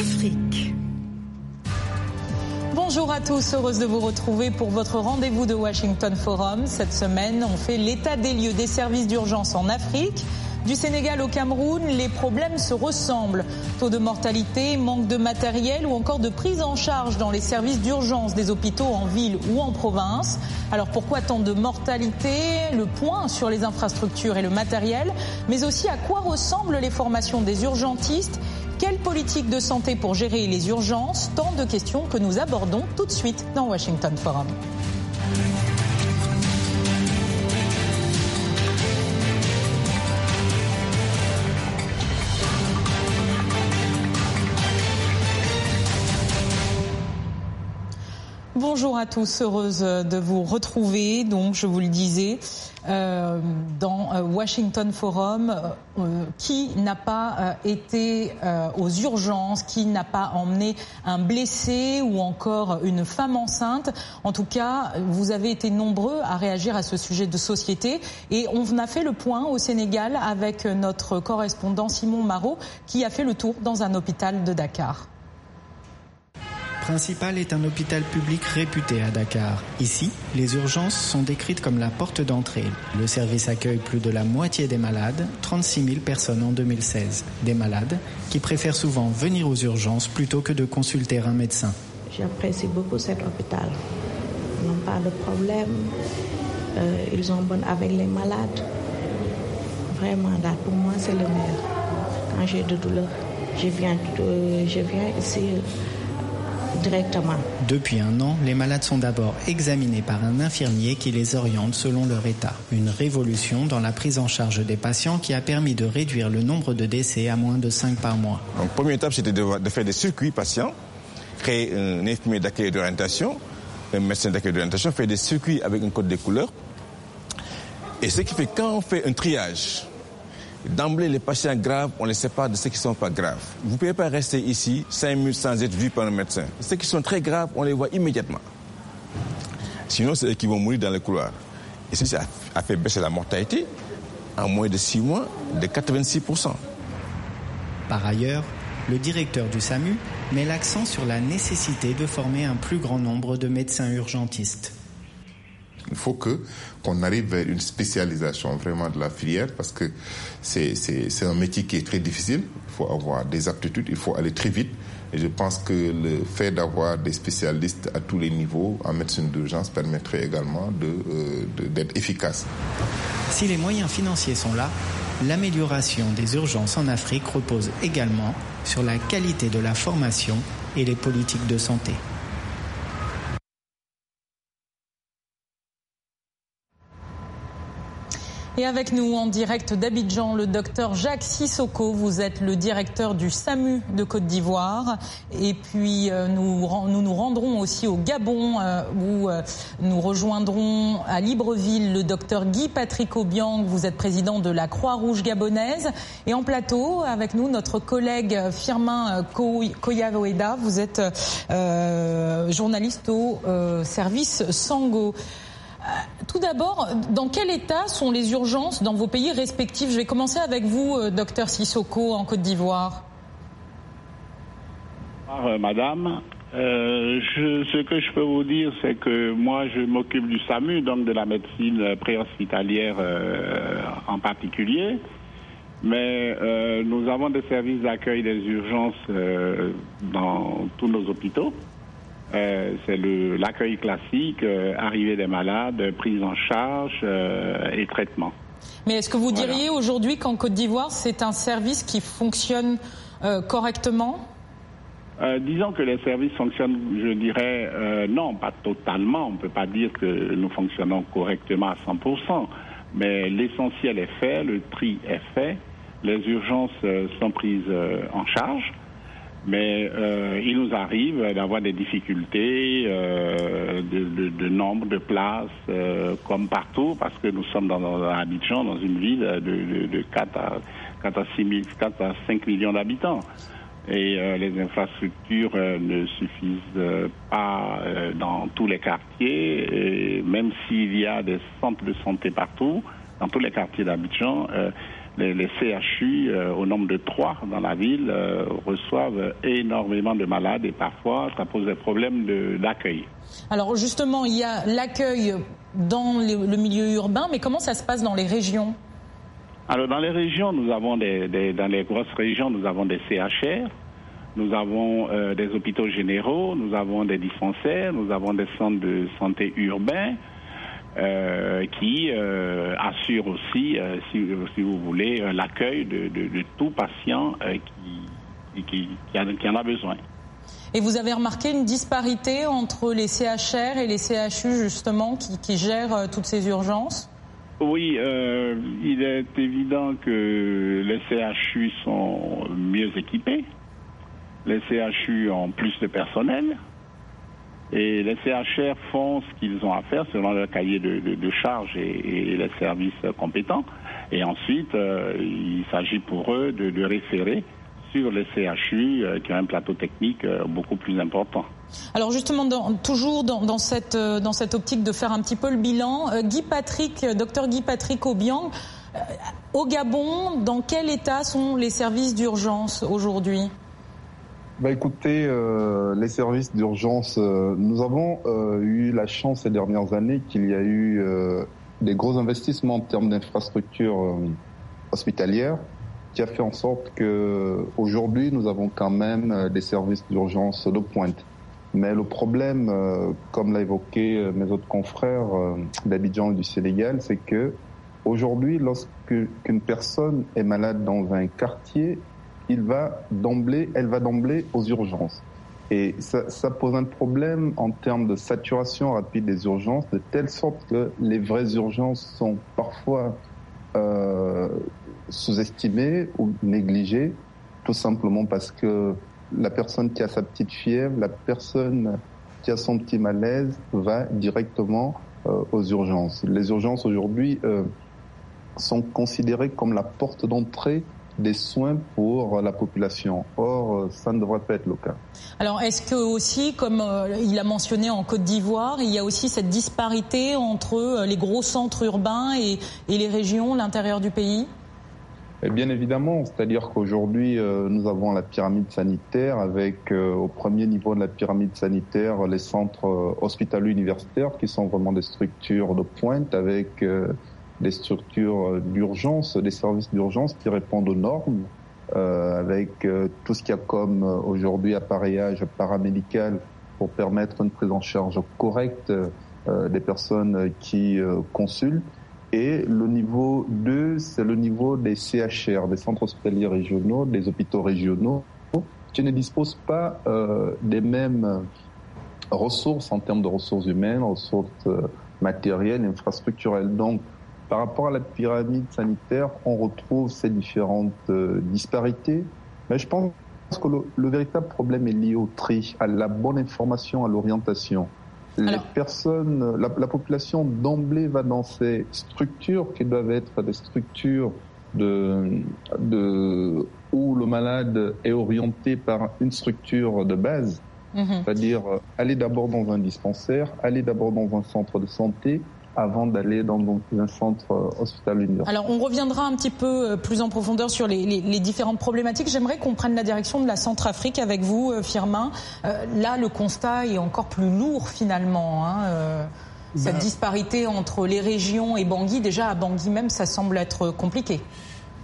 Afrique. Bonjour à tous, heureuse de vous retrouver pour votre rendez-vous de Washington Forum. Cette semaine, on fait l'état des lieux des services d'urgence en Afrique. Du Sénégal au Cameroun, les problèmes se ressemblent. Taux de mortalité, manque de matériel ou encore de prise en charge dans les services d'urgence des hôpitaux en ville ou en province. Alors pourquoi tant de mortalité? Le point sur les infrastructures et le matériel, mais aussi à quoi ressemblent les formations des urgentistes? Quelle politique de santé pour gérer les urgences Tant de questions que nous abordons tout de suite dans Washington Forum. Bonjour à tous, heureuse de vous retrouver. Donc, je vous le disais, euh, dans euh, Washington Forum, euh, qui n'a pas été aux urgences, qui n'a pas emmené un blessé ou encore une femme enceinte. En tout cas, vous avez été nombreux à réagir à ce sujet de société et on a fait le point au Sénégal avec notre correspondant Simon Marot qui a fait le tour dans un hôpital de Dakar principal est un hôpital public réputé à Dakar. Ici, les urgences sont décrites comme la porte d'entrée. Le service accueille plus de la moitié des malades, 36 000 personnes en 2016. Des malades qui préfèrent souvent venir aux urgences plutôt que de consulter un médecin. J'apprécie beaucoup cet hôpital. Ils n'ont pas de problème. Euh, ils sont bons avec les malades. Vraiment, là, pour moi, c'est le meilleur. Quand j'ai de douleur, je viens, je viens ici directement. Depuis un an, les malades sont d'abord examinés par un infirmier qui les oriente selon leur état. Une révolution dans la prise en charge des patients qui a permis de réduire le nombre de décès à moins de 5 par mois. Donc, première étape, c'était de, faire des circuits patients, créer un infirmier d'accueil d'orientation, un médecin d'accueil d'orientation, faire des circuits avec un code de couleurs. Et ce qui fait quand on fait un triage, D'emblée, les patients graves, on les sépare de ceux qui ne sont pas graves. Vous ne pouvez pas rester ici 5 minutes sans être vu par un médecin. Ceux qui sont très graves, on les voit immédiatement. Sinon, c'est eux qui vont mourir dans le couloir. Et ceci a fait baisser la mortalité en moins de 6 mois de 86%. Par ailleurs, le directeur du SAMU met l'accent sur la nécessité de former un plus grand nombre de médecins urgentistes. Il faut que qu'on arrive vers une spécialisation vraiment de la filière parce que c'est un métier qui est très difficile. Il faut avoir des aptitudes, il faut aller très vite. Et je pense que le fait d'avoir des spécialistes à tous les niveaux en médecine d'urgence permettrait également d'être de, efficace. Si les moyens financiers sont là, l'amélioration des urgences en Afrique repose également sur la qualité de la formation et les politiques de santé. Et avec nous en direct d'Abidjan, le docteur Jacques Sissoko. Vous êtes le directeur du SAMU de Côte d'Ivoire. Et puis euh, nous, nous, nous rendrons aussi au Gabon euh, où euh, nous rejoindrons à Libreville le docteur Guy Patrick Obiang. Vous êtes président de la Croix-Rouge gabonaise. Et en plateau avec nous notre collègue Firmin Koyavoeda. Vous êtes journaliste au service Sango. Euh, tout d'abord, dans quel état sont les urgences dans vos pays respectifs? Je vais commencer avec vous, euh, docteur Sissoko, en Côte d'Ivoire. Euh, madame, ce que je peux vous dire, c'est que moi, je m'occupe du SAMU, donc de la médecine préhospitalière en particulier. Mais nous avons des services d'accueil des urgences dans tous nos hôpitaux. Euh, c'est l'accueil classique, euh, arrivée des malades, prise en charge euh, et traitement. Mais est-ce que vous diriez aujourd'hui qu'en Côte d'Ivoire, c'est un service qui fonctionne correctement? Disons que les services fonctionnent, je dirais, non, pas totalement. On ne peut pas dire que nous fonctionnons correctement à 100%, mais l'essentiel est fait, le tri est fait, les urgences sont prises en charge. Mais euh, il nous arrive d'avoir des difficultés euh, de, de, nombre de places, euh, comme partout, parce que nous sommes dans, dans Abidjan, dans une ville de, de 4, à, 4, à 6 4 à 5 millions d'habitants. Et les infrastructures ne suffisent pas dans tous les quartiers, et même s'il y a des centres de santé partout, dans tous les quartiers d'Abidjan, les, CHU, au nombre de trois dans la ville, reçoivent énormément de malades et parfois ça pose des problèmes d'accueil. Alors justement, il y a l'accueil dans le milieu urbain, mais comment ça se passe dans les régions? Alors dans les régions, nous avons des, dans les grosses régions, nous avons des CHR, nous avons euh, des hôpitaux généraux, nous avons des dispensaires, nous avons des centres de santé urbains euh, qui euh, assurent aussi, si, si, vous voulez, l'accueil de, de, tout patient qui, qui, qui, en a besoin. Et vous avez remarqué une disparité entre les CHR et les CHU justement qui, qui gèrent toutes ces urgences? Oui, euh, il est évident que les CHU sont mieux équipés. Les CHU ont plus de personnel. Et les CHR font ce qu'ils ont à faire selon leur cahier de, de, charges et, les services compétents. Et ensuite, euh, il s'agit pour eux de, de référer sur les CHU euh, qui ont un plateau technique euh, beaucoup plus important. Alors justement, toujours dans, cette, dans cette optique de faire un petit peu le bilan, Guy Patrick, docteur Guy Patrick Aubiang, au Gabon, dans quel état sont les services d'urgence aujourd'hui? Bah écoutez, les services d'urgence, nous avons eu la chance ces dernières années qu'il y a eu des gros investissements en termes d'infrastructures hospitalières qui a fait en sorte que aujourd'hui nous avons quand même euh, des services d'urgence de pointe. Mais le problème, euh, comme l'a évoqué euh, mes autres confrères d'Abidjan et du Sénégal, c'est que aujourd'hui, lorsqu'une personne est malade dans un quartier, il va d'emblée, elle va d'emblée aux urgences. Et ça, ça, pose un problème en termes de saturation rapide des urgences, de telle sorte que les vraies urgences sont parfois euh, sous-estimé ou négligé, tout simplement parce que la personne qui a sa petite fièvre, la personne qui a son petit malaise va directement euh, aux urgences. Les urgences aujourd'hui euh, sont considérées comme la porte d'entrée des soins pour la population. Or, euh, ça ne devrait pas être le cas. Alors, est-ce que aussi, comme il a mentionné en Côte d'Ivoire, il y a aussi cette disparité entre les gros centres urbains et les régions, l'intérieur du pays? Bien évidemment, c'est-à-dire qu'aujourd'hui, euh, nous avons la pyramide sanitaire avec euh, au premier niveau de la pyramide sanitaire les centres euh, hospitalo-universitaires qui sont vraiment des structures de pointe avec des structures d'urgence, des services d'urgence qui répondent aux normes, avec tout ce qu'il y a comme aujourd'hui appareillage paramédical pour permettre une prise en charge correcte des personnes qui consultent et le niveau 2, c'est le niveau des CHR, des centres hospitaliers régionaux, des hôpitaux régionaux, qui ne disposent pas euh, des mêmes ressources en termes de ressources humaines, ressources euh, matérielles, infrastructurelles. Donc, par rapport à la pyramide sanitaire, on retrouve ces différentes euh, disparités. Mais je pense que le, le, véritable problème est lié au tri, à la bonne information, à l'orientation. Les personnes, la, la population d'emblée va dans ces structures qui doivent être des structures de, de, où le malade est orienté par une structure de base, mhm. c'est-à-dire aller d'abord dans un dispensaire, aller d'abord dans un centre de santé, avant d'aller dans un centre euh, hospitalier. Alors on reviendra un petit peu euh, plus en profondeur sur les, les, différentes problématiques. J'aimerais qu'on prenne la direction de la Centrafrique avec vous, euh, Firmin. là, le constat est encore plus lourd finalement. Hein, cette ben- disparité entre les régions et Bangui, déjà à Bangui même, ça semble être compliqué.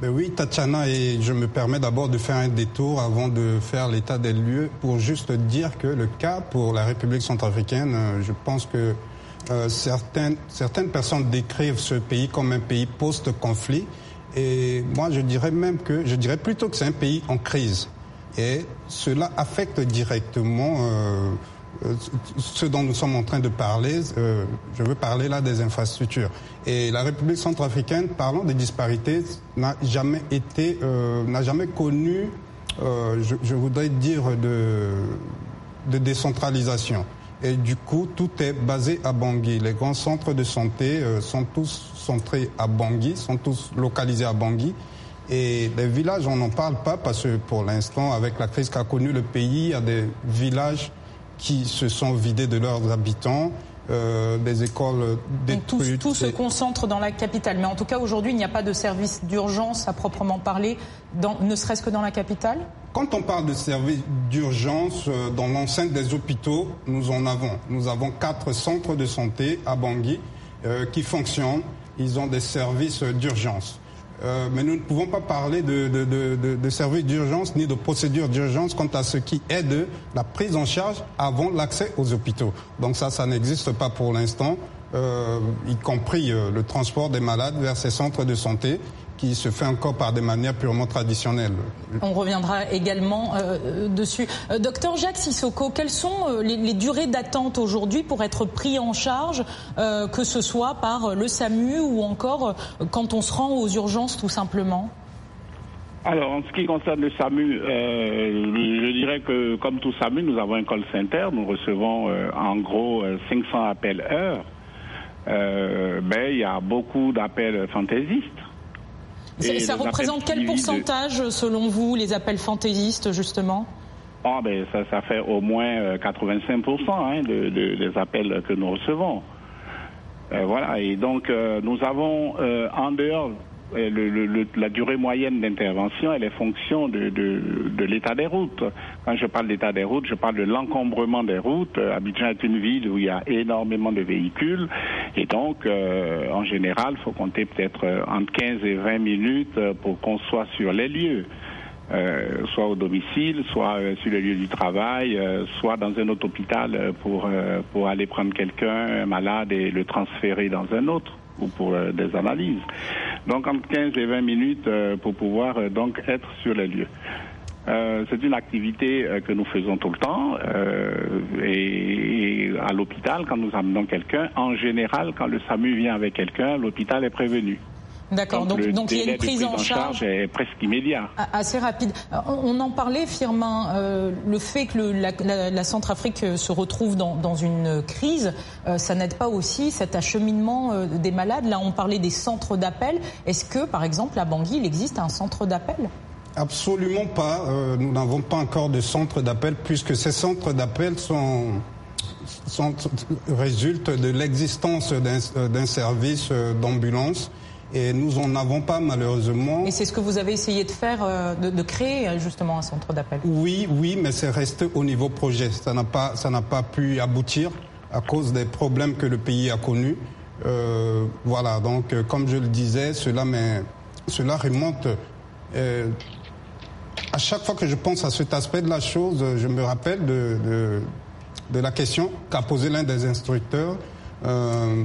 Ben oui, Tatiana, et je me permets d'abord de faire un détour avant de faire l'état des lieux pour juste dire que le cas pour la République centrafricaine, je pense que euh, certaines, certaines personnes décrivent ce pays comme un pays post-conflit. Et moi, je dirais même que, je dirais plutôt que c'est un pays en crise. Et cela affecte directement euh, euh ce dont nous sommes en train de parler. Euh, je veux parler là des infrastructures. Et la République centrafricaine, parlant des disparités, n'a jamais été, euh, n'a jamais connu, je, je, voudrais dire, de, de décentralisation. Et du coup, tout est basé à Bangui. Les grands centres de santé euh, sont tous centrés à Bangui, sont tous localisés à Bangui. Et les villages, on n'en parle pas parce que pour l'instant, avec la crise qu'a connue le pays, il y a des villages qui se sont vidés de leurs habitants. Des écoles détruites. tout, tout, se concentre dans la capitale. Mais en tout cas, aujourd'hui, il n'y a pas de service d'urgence à proprement parler, dans, ne serait-ce que dans la capitale? Quand on parle de service d'urgence dans l'enceinte des hôpitaux, nous en avons. Nous avons quatre centres de santé à Bangui qui fonctionnent. Ils ont des services d'urgence. Euh, mais nous ne pouvons pas parler de, de, de, services d'urgence ni de procédures d'urgence quant à ce qui est de la prise en charge avant l'accès aux hôpitaux. Donc ça, ça n'existe pas pour l'instant, euh, y compris euh, le transport des malades vers ces centres de santé qui se fait encore par des manières purement traditionnelles. On reviendra également euh, dessus. Euh, docteur Jacques Sissoko, quelles sont euh, les, les, durées d'attente aujourd'hui pour être pris en charge, euh, que ce soit par le SAMU ou encore quand on se rend aux urgences tout simplement? Alors, en ce qui concerne le SAMU, je dirais que comme tout SAMU, nous avons un call center. Nous recevons en gros 500 appels heure. mais il y a beaucoup d'appels fantaisistes. Ça, représente quel pourcentage, selon vous, les appels fantaisistes, justement? Ah, ben, ça, ça fait au moins 85 euh, hein, de, de, des appels que nous recevons. Euh, voilà, et donc euh, nous avons euh, en dehors le, le, la durée moyenne d'intervention, elle est fonction de, de, de l'état des routes. Quand je parle d'état des routes, je parle de l'encombrement des routes. Abidjan est une ville où il y a énormément de véhicules et donc, euh, en général, il faut compter peut-être euh, entre 15 et 20 minutes euh, pour qu'on soit sur les lieux. Euh, soit au domicile, soit euh, sur le lieu du travail, euh, soit dans un autre hôpital pour, pour aller prendre quelqu'un malade et le transférer dans un autre ou pour des analyses. Donc entre 15 et 20 minutes pour pouvoir donc être sur les lieux. Euh, c'est une activité euh, que nous faisons tout le temps. Euh, et, à l'hôpital, quand nous amenons quelqu'un, en général, quand le SAMU vient avec quelqu'un, l'hôpital est prévenu. D'accord, donc, donc, il y a une prise, en charge, est presque immédiat. Assez rapide. On en parlait, Firmin, euh, le fait que le, la, la, la, Centrafrique se retrouve dans, dans une crise, euh, ça n'aide pas aussi cet acheminement euh, des malades? Là, on parlait des centres d'appel. Est-ce que, par exemple, à Bangui, il existe un centre d'appel? Absolument pas. Euh, nous n'avons pas encore de centre d'appel puisque ces centres d'appel sont, sont, résultent de l'existence d'un service euh, d'ambulance et nous en avons pas malheureusement. Et c'est ce que vous avez essayé de faire, euh, de, de créer justement un centre d'appel? Oui, oui, mais c'est resté au niveau projet. Ça n'a pas, ça n'a pas pu aboutir à cause des problèmes que le pays a connus. Euh, voilà, donc comme je le disais, cela, mais, cela remonte euh, à chaque fois que je pense à cet aspect de la chose, je me rappelle de, de, de la question qu'a posée l'un des instructeurs euh,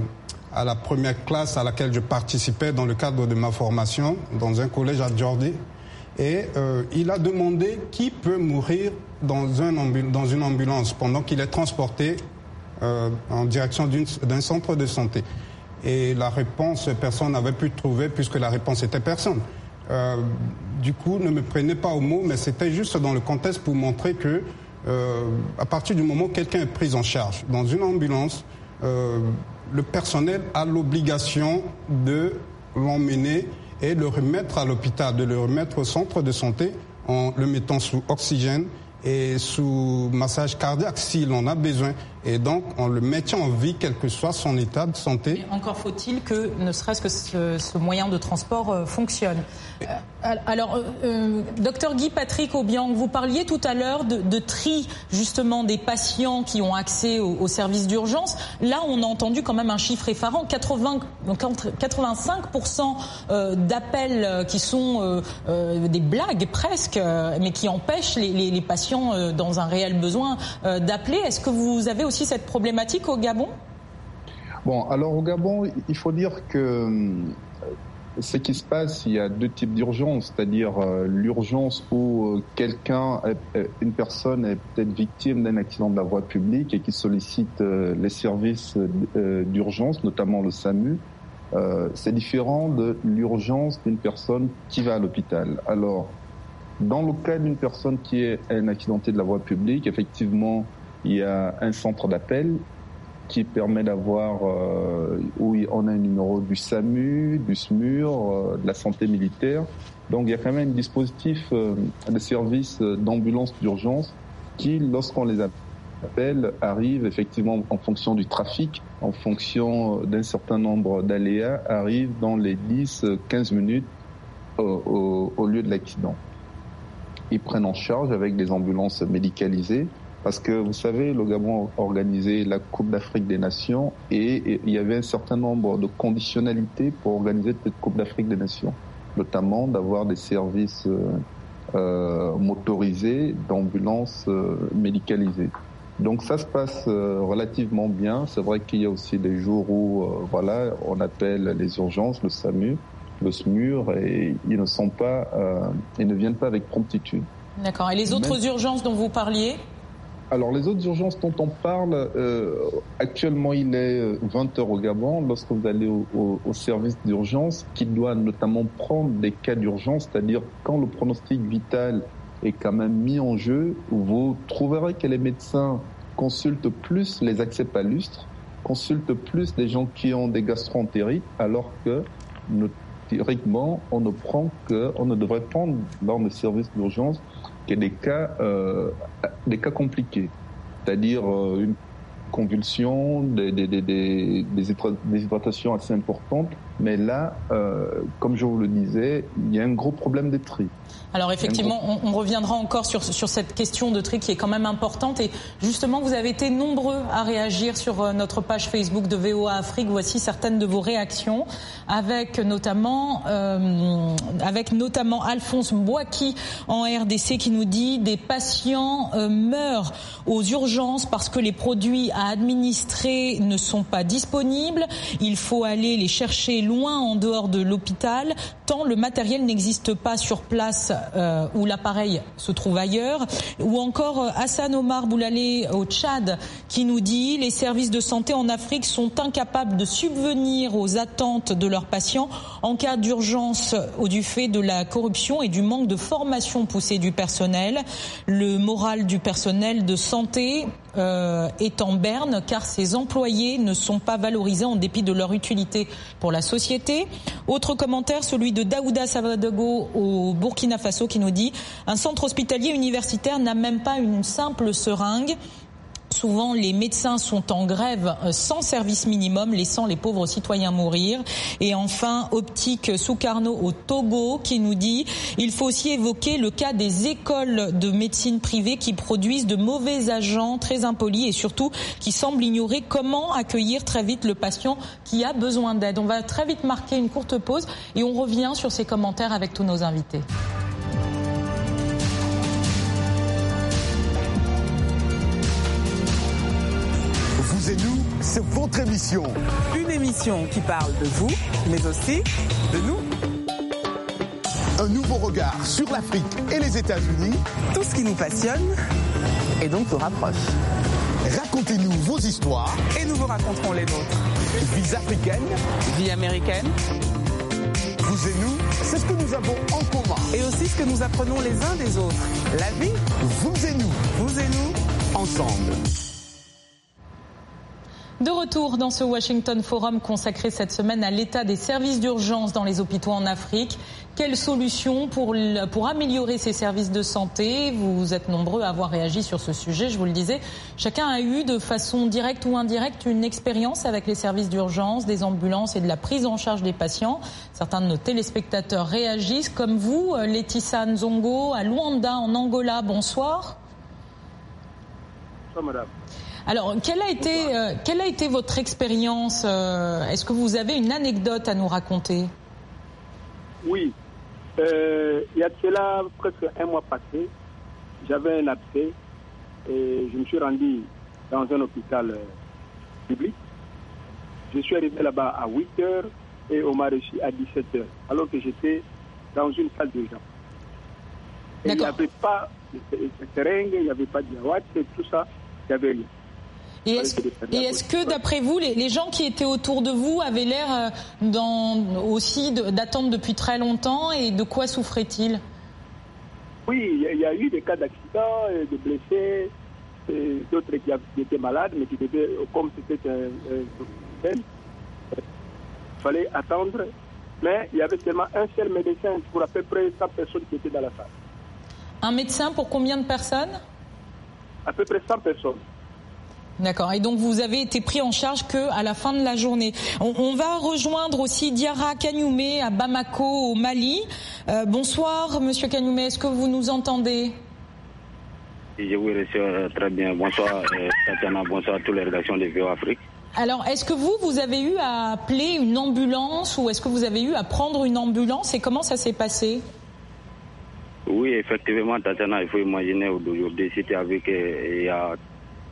à la première classe à laquelle je participais dans le cadre de ma formation dans un collège à Jordi. Et euh, il a demandé qui peut mourir dans, un dans une ambulance pendant qu'il est transporté euh, en direction d'un centre de santé. Et la réponse, personne n'avait pu trouver puisque la réponse était personne. Euh, du coup, ne me prenez pas au mot, mais c'était juste dans le contexte pour montrer que, euh, à partir du moment où quelqu'un est pris en charge dans une ambulance, euh, le personnel a l'obligation de l'emmener et le remettre à l'hôpital, de le remettre au centre de santé en le mettant sous oxygène et sous massage cardiaque s'il en a besoin. Et donc, en le mettant en vie, quel que soit son état de santé. Encore faut-il que, ne serait-ce que ce, moyen de transport euh, fonctionne. Euh, alors, euh, euh, docteur Guy Patrick Aubiang, vous parliez tout à l'heure de, tri justement des patients qui ont accès aux au services d'urgence. Là, on a entendu quand même un chiffre effarant 80, 85% d'appels qui sont des blagues presque, mais qui empêchent les, les, les patients dans un réel besoin d'appeler. Est-ce que vous avez aussi cette problématique au Gabon? Bon, alors au Gabon, il faut dire que ce qui se passe, il y a deux types d'urgence, c'est-à-dire euh, l'urgence où euh, quelqu'un, euh, une personne est peut-être victime d'un accident de la voie publique et qui sollicite euh, les services euh, d'urgence, notamment le SAMU. c'est différent de l'urgence d'une personne qui va à l'hôpital. Alors, dans le cas d'une personne qui est un accidenté de la voie publique, effectivement, il y a un centre d'appel qui permet d'avoir euh, où on a un numéro du SAMU, du SMUR, euh, de la santé militaire. Donc il y a quand même un dispositif euh, de service d'ambulance d'urgence qui, lorsqu'on les appelle, arrivent effectivement en fonction du trafic, en fonction d'un certain nombre d'aléas, arrivent dans les 10-15 minutes au, au lieu de l'accident. Ils prennent en charge avec des ambulances médicalisées parce que vous savez, le Gabon a organisé la Coupe d'Afrique des Nations et, il y avait un certain nombre de conditionnalités pour organiser cette Coupe d'Afrique des Nations, notamment d'avoir des services euh, euh motorisés d'ambulances euh, médicalisées. Donc ça se passe euh, relativement bien. C'est vrai qu'il y a aussi des jours où voilà, on appelle les urgences, le SAMU, le SMUR, et ils ne sont pas, ils ne viennent pas avec promptitude. D'accord. Et les autres urgences dont vous parliez? Alors les autres urgences dont on parle, euh, actuellement il est 20 heures au Gabon. Lorsque vous allez au, service d'urgence, qui doit notamment prendre des cas d'urgence, c'est-à-dire quand le pronostic vital est quand même mis en jeu, vous trouverez que les médecins consultent plus les accès palustres, consultent plus des gens qui ont des gastroentérites, alors que théoriquement on ne prend que, on ne devrait prendre dans le service d'urgence a des cas, euh, des cas compliqués, c'est-à-dire euh, une convulsion, des, des, des, des, des hydratations assez importantes. Mais là, euh, comme je vous le disais, il y a un gros problème de tri. Alors effectivement, on, reviendra encore sur, sur cette question de tri qui est quand même importante. Et justement, vous avez été nombreux à réagir sur euh, notre page Facebook de VOA Afrique. Voici certaines de vos réactions, avec notamment, euh, avec notamment Alphonse Boaki en RDC qui nous dit des patients euh, meurent aux urgences parce que les produits à administrer ne sont pas disponibles. Il faut aller les chercher loin en dehors de l'hôpital, tant le matériel n'existe pas sur place euh, où l'appareil se trouve ailleurs. Ou encore euh, Hassan Omar Boulalé au Tchad qui nous dit les services de santé en Afrique sont incapables de subvenir aux attentes de leurs patients en cas d'urgence ou du fait de la corruption et du manque de formation poussée du personnel. Le moral du personnel de santé euh, est en berne car ses employés ne sont pas valorisés en dépit de leur utilité pour la société. Autre commentaire, celui de Daouda Savadogo au Burkina Faso qui nous dit un centre hospitalier universitaire n'a même pas une simple seringue. Souvent, les médecins sont en grève euh, sans service minimum, laissant les pauvres citoyens mourir. Et enfin, Optique Soukarno au Togo qui nous dit il faut aussi évoquer le cas des écoles de médecine privée qui produisent de mauvais agents très impolis et surtout qui semblent ignorer comment accueillir très vite le patient qui a besoin d'aide. On va très vite marquer une courte pause et on revient sur ces commentaires avec tous nos invités. C'est votre émission. Une émission qui parle de vous, mais aussi de nous. Un nouveau regard sur l'Afrique et les États-Unis. Tout ce qui nous passionne et donc nous rapproche. Racontez-nous vos histoires. Et nous vous raconterons les nôtres. Vie africaine. Vie américaine. Vous et nous, c'est ce que nous avons en commun. Et aussi ce que nous apprenons les uns des autres. La vie. Vous et nous. Vous et nous. Ensemble. De retour dans ce Washington Forum consacré cette semaine à l'état des services d'urgence dans les hôpitaux en Afrique. Quelles solutions pour, améliorer ces services de santé? Vous êtes nombreux à avoir réagi sur ce sujet, je vous le disais. Chacun a eu de façon directe ou indirecte une expérience avec les services d'urgence, des ambulances et de la prise en charge des patients. Certains de nos téléspectateurs réagissent comme vous, Laetitia Nzongo à Luanda en Angola. Bonsoir. Bonsoir madame. Alors, quelle a été, euh, quelle a été votre expérience euh, Est-ce que vous avez une anecdote à nous raconter? Oui. Euh, il y a cela presque un mois passé, j'avais un abcès et je me suis rendu dans un hôpital public. Je suis arrivé là-bas à 8 h et on m'a reçu à 17 h alors que j'étais dans une salle de gens. Il n'y avait pas de seringue, il n'y avait pas de et tout ça, il n'y avait rien. Et est-ce que, d'après vous, les, gens qui étaient autour de vous avaient l'air euh, aussi d'attendre depuis très longtemps et de quoi souffraient-ils? Oui, il y, a eu des cas d'accidents, de blessés, d'autres qui, étaient malades, mais qui devaient, comme c'était un, il fallait attendre. Mais il y avait seulement un seul médecin pour à peu près 100 personnes qui étaient dans la salle. Un médecin pour combien de personnes? À peu près 100 personnes. D'accord. Et donc vous avez été pris en charge que à la fin de la journée. On, va rejoindre aussi Diara Kanyoumé à Bamako au Mali. Euh, bonsoir, Monsieur Kanyoumé. Est-ce que vous nous entendez? Je vous reçois très bien. Bonsoir, euh, Tatiana. Bonsoir à toutes les rédactions de VO Afrique. Alors, est-ce que vous, vous avez eu à appeler une ambulance ou est-ce que vous avez eu à prendre une ambulance et comment ça s'est passé? Oui, effectivement, Tatiana, il faut imaginer aujourd'hui, c'était avec, euh, il y a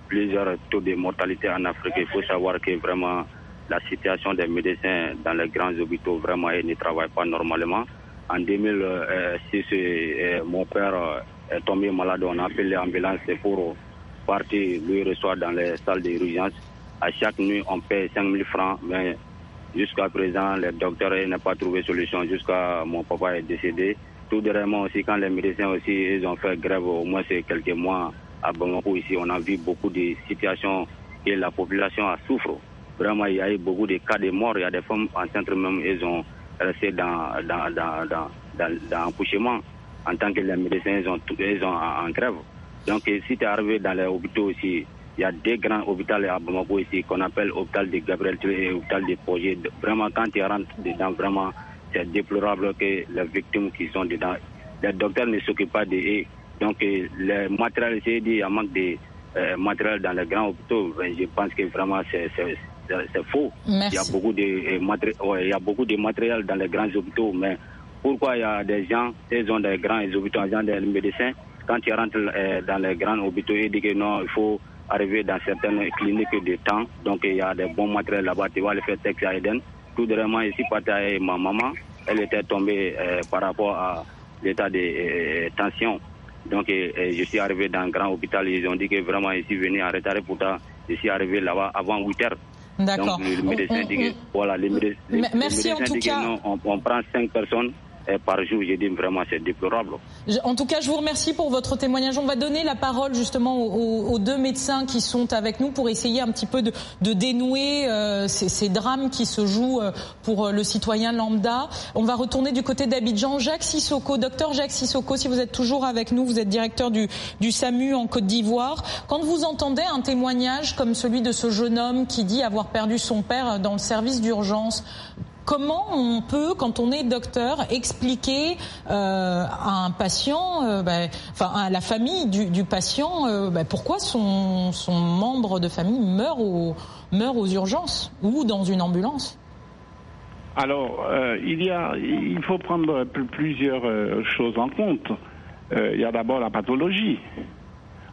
plusieurs taux de mortalité en Afrique. Il faut savoir que vraiment la situation des médecins dans les grands hôpitaux, vraiment, ils ne travaillent pas normalement. En 2006, euh, mon père est tombé malade, on a appelé l'ambulance pour partir lui recevoir dans les salles d'urgence à chaque nuit, on paie 5 000 francs, mais jusqu'à présent, les docteurs n'ont pas trouvé solution. Jusqu'à mon papa est décédé. Tout dernièrement aussi, quand les médecins aussi, ils ont fait grève, au moins c'est quelques mois à Bamako ici, on a vu beaucoup de situations et la population a souffert. Vraiment, il y a eu beaucoup de cas de mort. Il y a des femmes enceintes même, ils ont resté dans, dans, dans, dans, dans, en tant que les médecins, ils ont, ils ont en grève. Donc, si tu es arrivé dans les hôpitaux aussi, il y a deux grands hôpitaux à Bamako ici qu'on appelle hôpital de Gabriel et hôpital de Projet. Vraiment, quand tu rentres dedans, vraiment, c'est déplorable que les victimes qui sont dedans, les docteurs ne s'occupent pas de. Donc, euh, les matériels, j'ai dit, il y a manque de euh, matériel dans les grands hôpitaux. Ben, je pense que vraiment, c'est faux. Il y, a beaucoup de, euh, il y a beaucoup de matériel dans les grands hôpitaux, mais pourquoi il y a des gens, ils ont des grands hôpitaux, des médecins, quand ils rentrent dans les grands hôpitaux, ils disent que non, il faut arriver dans certaines cliniques de temps. Donc il y a des bons matériels là-bas. Tu vas le faire texte à Eden. Tout dernièrement, ici, et ma maman, elle était tombée euh, par rapport à l'état de euh, tension. Donc je suis arrivé dans un grand hôpital. Ils ont dit que vraiment ici, venir en retard. Pourtant, je suis arrivé là-bas avant 8 heures. D'accord. Le médecin dit que, voilà, les, médecins, Merci en tout cas. non, on prend 5 personnes par jour. J'ai dit vraiment c'est déplorable. En tout cas, je vous remercie pour votre témoignage. On va donner la parole justement aux, deux médecins qui sont avec nous pour essayer un petit peu de, dénouer euh, ces, drames qui se jouent euh, pour euh, le citoyen lambda. On va retourner du côté d'Abidjan. Jacques Sissoko, docteur Jacques Sissoko, si vous êtes toujours avec nous, vous êtes directeur du SAMU en Côte d'Ivoire. Quand vous entendez un témoignage comme celui de ce jeune homme qui dit avoir perdu son père dans le service d'urgence, Comment on peut, quand on est docteur, expliquer euh, à un patient, euh, ben, enfin à la famille du, patient, euh, ben, pourquoi son, membre de famille meurt, meurt aux urgences ou dans une ambulance? Alors, il y a, il faut prendre plusieurs choses en compte. il y a d'abord la pathologie.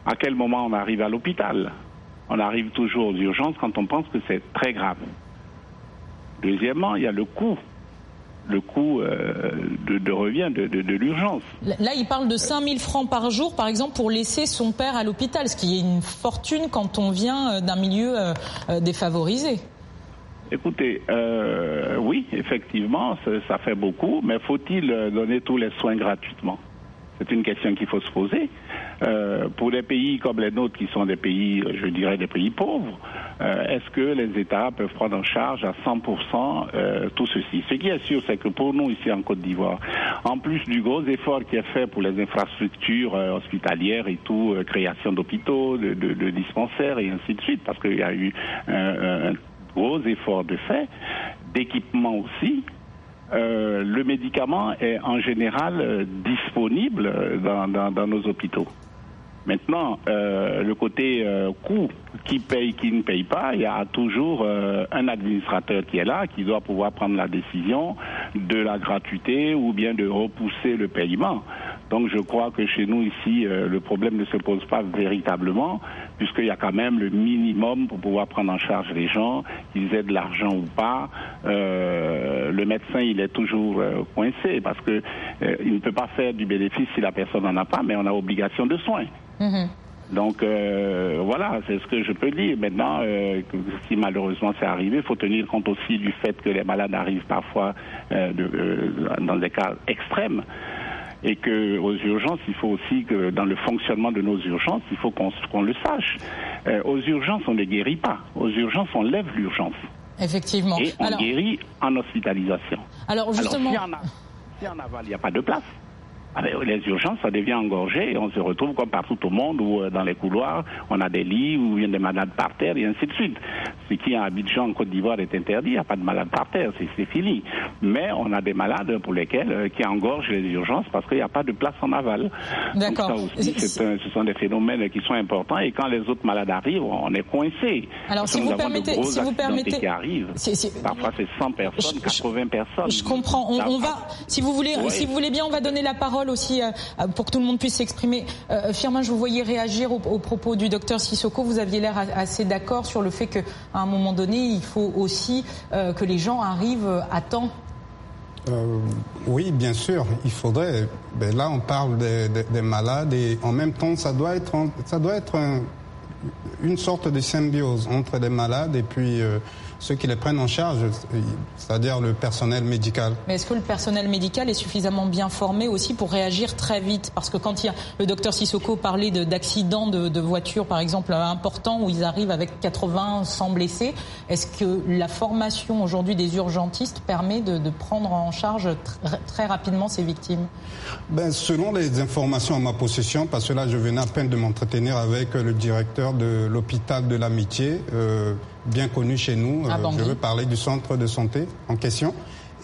À quel moment on arrive à l'hôpital? On arrive toujours aux urgences quand on pense que c'est très grave. Deuxièmement, il y a le coût le coût euh, de, revient de, l'urgence. Là, il parle de 5 000 francs par jour, par exemple, pour laisser son père à l'hôpital, ce qui est une fortune quand on vient euh, d'un milieu euh, défavorisé. Écoutez, oui, effectivement, ça, fait beaucoup, mais faut-il donner tous les soins gratuitement? C'est une question qu'il faut se poser. pour des pays comme les nôtres, qui sont des pays, je dirais, des pays pauvres, est-ce que les États peuvent prendre en charge à 100% euh, tout ceci? Ce qui est sûr, c'est que pour nous ici en Côte d'Ivoire, en plus du gros effort qui est fait pour les infrastructures euh, hospitalières et tout, création d'hôpitaux, de, dispensaires et ainsi de suite, parce qu'il y a eu un gros effort de fait, d'équipement aussi, le médicament est en général disponible dans, nos hôpitaux. Maintenant, euh, le côté euh, coût, qui paye, qui ne paye pas, il y a toujours euh, un administrateur qui est là, qui doit pouvoir prendre la décision de la gratuité ou bien de repousser le paiement. Donc je crois que chez nous ici, le problème ne se pose pas véritablement, puisqu'il y a quand même le minimum pour pouvoir prendre en charge les gens, qu'ils aient de l'argent ou pas. le médecin, il est toujours coincé parce que il ne peut pas faire du bénéfice si la personne n'en a pas, mais on a obligation de soins. Mhm. Donc euh, voilà, c'est ce que je peux dire. Maintenant, euh, si malheureusement c'est arrivé, il faut tenir compte aussi du fait que les malades arrivent parfois euh, dans des cas extrêmes et que aux urgences, il faut aussi que dans le fonctionnement de nos urgences, il faut qu'on le sache. aux urgences, on ne guérit pas. Aux urgences, on lève l'urgence. Effectivement. Et on guérit en hospitalisation. Alors justement, si, en aval, il n'y a pas de place les urgences, ça devient engorgé et on se retrouve comme partout au monde où dans les couloirs, on a des lits où il y a des malades par terre et ainsi de suite. Ce qui à Abidjan, en Côte d'Ivoire, est interdit, il n'y a pas de malades par terre, c'est fini. Mais on a des malades pour lesquels qui engorgent les urgences parce qu'il n'y a pas de place en aval. D'accord. ce sont des phénomènes qui sont importants et quand les autres malades arrivent, on est coincé. Alors si vous, permettez, si vous permettez, qui arrivent. Parfois c'est 100 personnes, 80 personnes. Je comprends. On, va, si vous voulez, si vous voulez bien, on va donner la parole aussi euh, pour que tout le monde puisse s'exprimer. Euh, Firmin, je vous voyais réagir au, propos du docteur Sissoko. Vous aviez l'air assez d'accord sur le fait qu'à un moment donné, il faut aussi euh, que les gens arrivent à temps euh, oui, bien sûr, il faudrait. Ben là, on parle des, malades et en même temps, ça doit être, ça doit être une sorte de symbiose entre les malades et puis euh, ceux qui les prennent en charge, c'est-à-dire le personnel médical. Mais est-ce que le personnel médical est suffisamment bien formé aussi pour réagir très vite Parce que quand il y a, le docteur Sissoko parlait d'accidents de, de, voitures, par exemple, importants, où ils arrivent avec 80, 100 blessés, est-ce que la formation aujourd'hui des urgentistes permet de, de prendre en charge très rapidement ces victimes? Ben, Selon les informations à ma possession, parce que là, je venais à peine de m'entretenir avec le directeur de l'hôpital de l'amitié, euh, bien connu chez nous. Euh, je veux parler du centre de santé en question.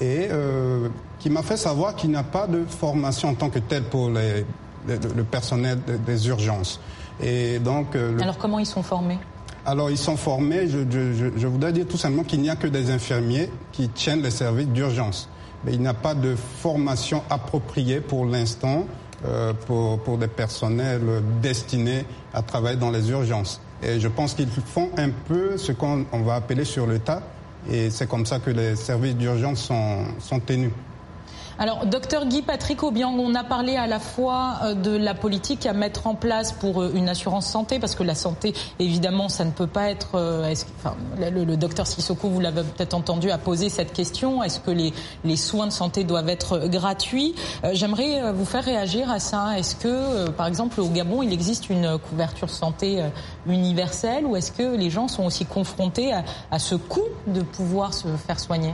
Et euh, qui m'a fait savoir qu'il n'y a pas de formation en tant que telle pour les, le personnel des urgences. Et donc, euh, Alors comment ils sont formés? Alors ils sont formés, je, je, je voudrais dire tout simplement qu'il n'y a que des infirmiers qui tiennent les services d'urgence. Mais il n'y a pas de formation appropriée pour l'instant euh, pour, pour des personnels destinés à travailler dans les urgences. Je pense qu'ils font un peu ce qu'on va appeler sur le tas. Et c'est comme ça que les services d'urgence sont tenus. Alors, docteur Guy Patrick Aubiang, on a parlé à la fois euh, de la politique à mettre en place pour euh, une assurance santé, parce que la santé, évidemment, ça ne peut pas être. Euh, enfin, le, docteur Sissoko, vous l'avez peut-être entendu, a posé cette question. Est-ce que les, soins de santé doivent être gratuits? J'aimerais vous faire réagir à ça. Est-ce que, par exemple, au Gabon, il existe une couverture santé universelle, ou est-ce que les gens sont aussi confrontés à, ce coût de pouvoir se faire soigner?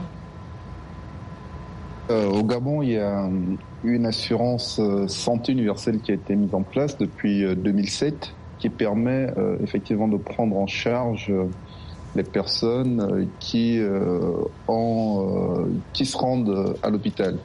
Au Gabon, il y a une assurance euh, santé universelle qui a été mise en place depuis 2007 euh, qui permet effectivement de prendre en charge les personnes qui, ont, qui se rendent à l'hôpital.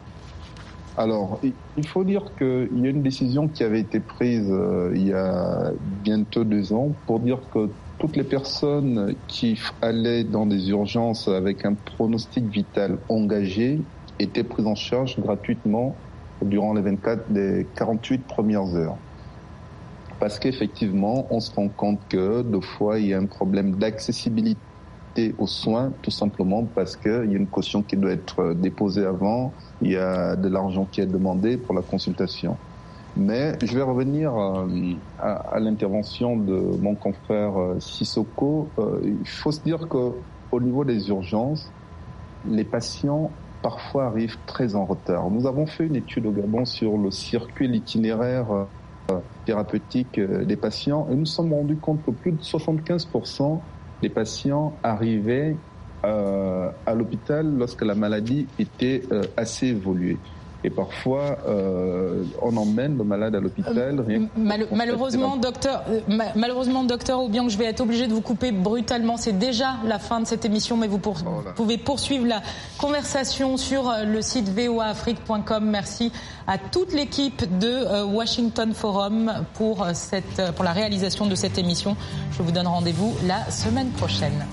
Alors, il faut dire qu'il y a une décision qui avait été prise il y a bientôt deux ans pour dire que toutes les personnes qui allaient dans des urgences avec un pronostic vital engagé étaient prises en charge gratuitement durant les 24 des 48 premières heures. Parce qu'effectivement, on se rend compte que deux fois, il y a un problème d'accessibilité aux soins, tout simplement parce qu'il y a une caution qui doit être déposée avant, il y a de l'argent qui est demandé pour la consultation. Mais je vais revenir euh, à, l'intervention de mon confrère euh, Sissoko. Euh, il faut se dire qu'au niveau des urgences, les patients parfois arrivent très en retard. Nous avons fait une étude au Gabon sur le circuit, l'itinéraire euh, thérapeutique euh, des patients et nous sommes rendus compte que plus de 75% des patients arrivaient euh, à l'hôpital lorsque la maladie était assez évoluée. Et parfois, euh, on emmène le malade à l'hôpital. Euh, malheureusement, docteur, euh, malheureusement, docteur je vais être obligé de vous couper brutalement. C'est déjà la fin de cette émission, mais vous pouvez poursuivre la conversation sur le site voaafrique.com. Merci à toute l'équipe de Washington Forum pour, cette, pour la réalisation de cette émission. Je vous donne rendez-vous la semaine prochaine.